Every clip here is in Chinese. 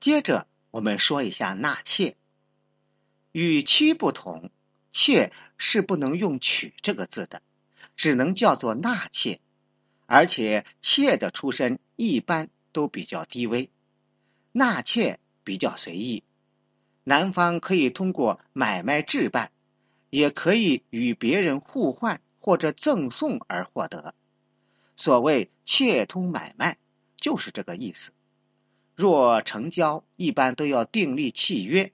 接着我们说一下纳妾，与妻不同，妾是不能用娶这个字的，只能叫做纳妾，而且妾的出身一般都比较低微，纳妾比较随意，男方可以通过买卖置办，也可以与别人互换或者赠送而获得。所谓妾通买卖，就是这个意思。若成交，一般都要订立契约。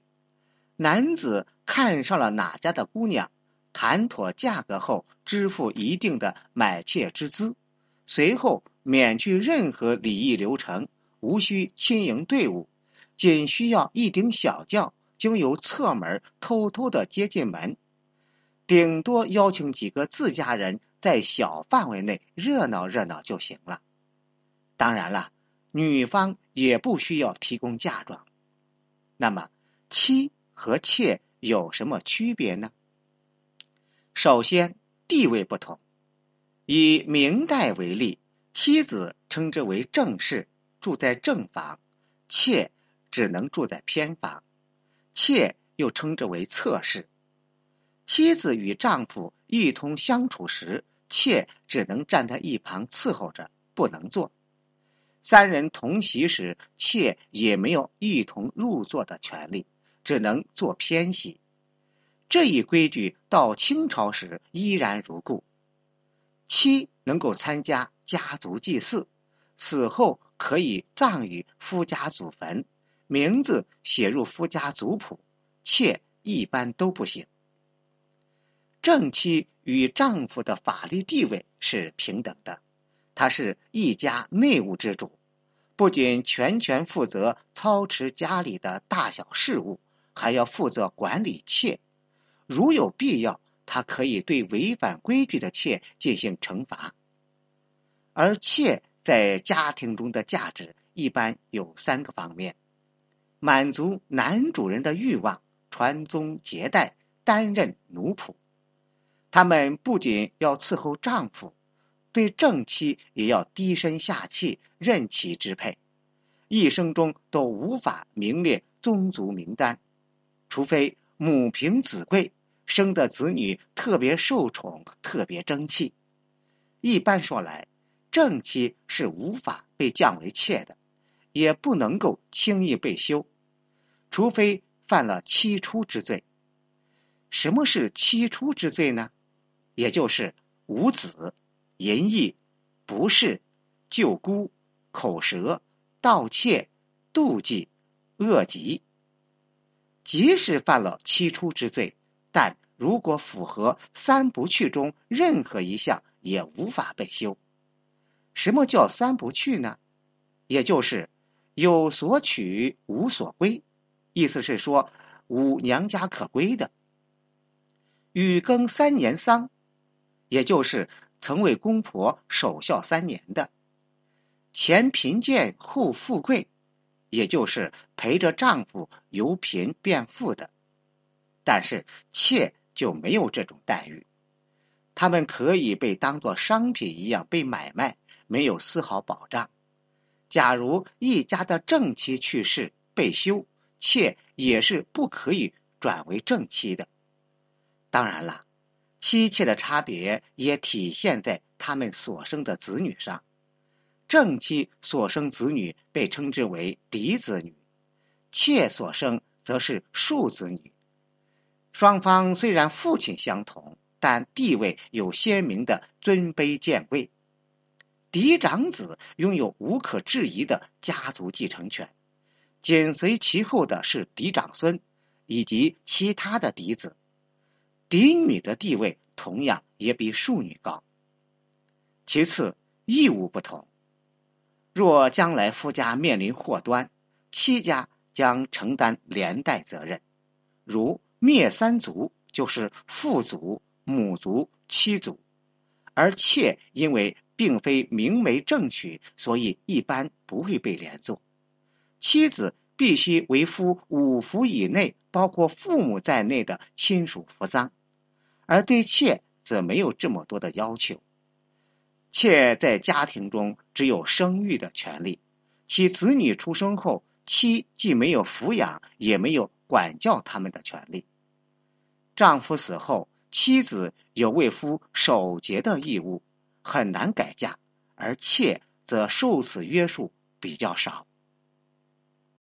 男子看上了哪家的姑娘，谈妥价格后，支付一定的买妾之资，随后免去任何礼仪流程，无需亲迎队伍，仅需要一顶小轿，经由侧门偷偷的接进门，顶多邀请几个自家人在小范围内热闹热闹就行了。当然了。女方也不需要提供嫁妆，那么妻和妾有什么区别呢？首先，地位不同。以明代为例，妻子称之为正室，住在正房；妾只能住在偏房，妾又称之为侧室。妻子与丈夫一同相处时，妾只能站在一旁伺候着，不能坐。三人同席时，妾也没有一同入座的权利，只能坐偏席。这一规矩到清朝时依然如故。妻能够参加家族祭祀，死后可以葬于夫家祖坟，名字写入夫家族谱；妾一般都不行。正妻与丈夫的法律地位是平等的。他是一家内务之主，不仅全权负责操持家里的大小事务，还要负责管理妾。如有必要，他可以对违反规矩的妾进行惩罚。而妾在家庭中的价值一般有三个方面：满足男主人的欲望、传宗接代、担任奴仆。他们不仅要伺候丈夫。对正妻也要低声下气，任其支配，一生中都无法名列宗族名单，除非母凭子贵，生的子女特别受宠、特别争气。一般说来，正妻是无法被降为妾的，也不能够轻易被休，除非犯了妻出之罪。什么是妻出之罪呢？也就是无子。淫逸、不是、救孤、口舌、盗窃、妒忌、恶疾，即使犯了七出之罪，但如果符合三不去中任何一项，也无法被休。什么叫三不去呢？也就是有所取，无所归。意思是说，无娘家可归的。与耕三年丧，也就是。曾为公婆守孝三年的，前贫贱后富贵，也就是陪着丈夫由贫变富的。但是妾就没有这种待遇，他们可以被当作商品一样被买卖，没有丝毫保障。假如一家的正妻去世被休，妾也是不可以转为正妻的。当然了。妻妾的差别也体现在他们所生的子女上。正妻所生子女被称之为嫡子女，妾所生则是庶子女。双方虽然父亲相同，但地位有鲜明的尊卑贱贵。嫡长子拥有无可置疑的家族继承权，紧随其后的是嫡长孙以及其他的嫡子。嫡女的地位同样也比庶女高。其次，义务不同。若将来夫家面临祸端，妻家将承担连带责任。如灭三族，就是父祖、母族、妻族；而妾因为并非明媒正娶，所以一般不会被连坐。妻子必须为夫五服以内，包括父母在内的亲属服丧。而对妾则没有这么多的要求，妾在家庭中只有生育的权利，其子女出生后，妻既没有抚养，也没有管教他们的权利。丈夫死后，妻子有为夫守节的义务，很难改嫁；而妾则受此约束比较少。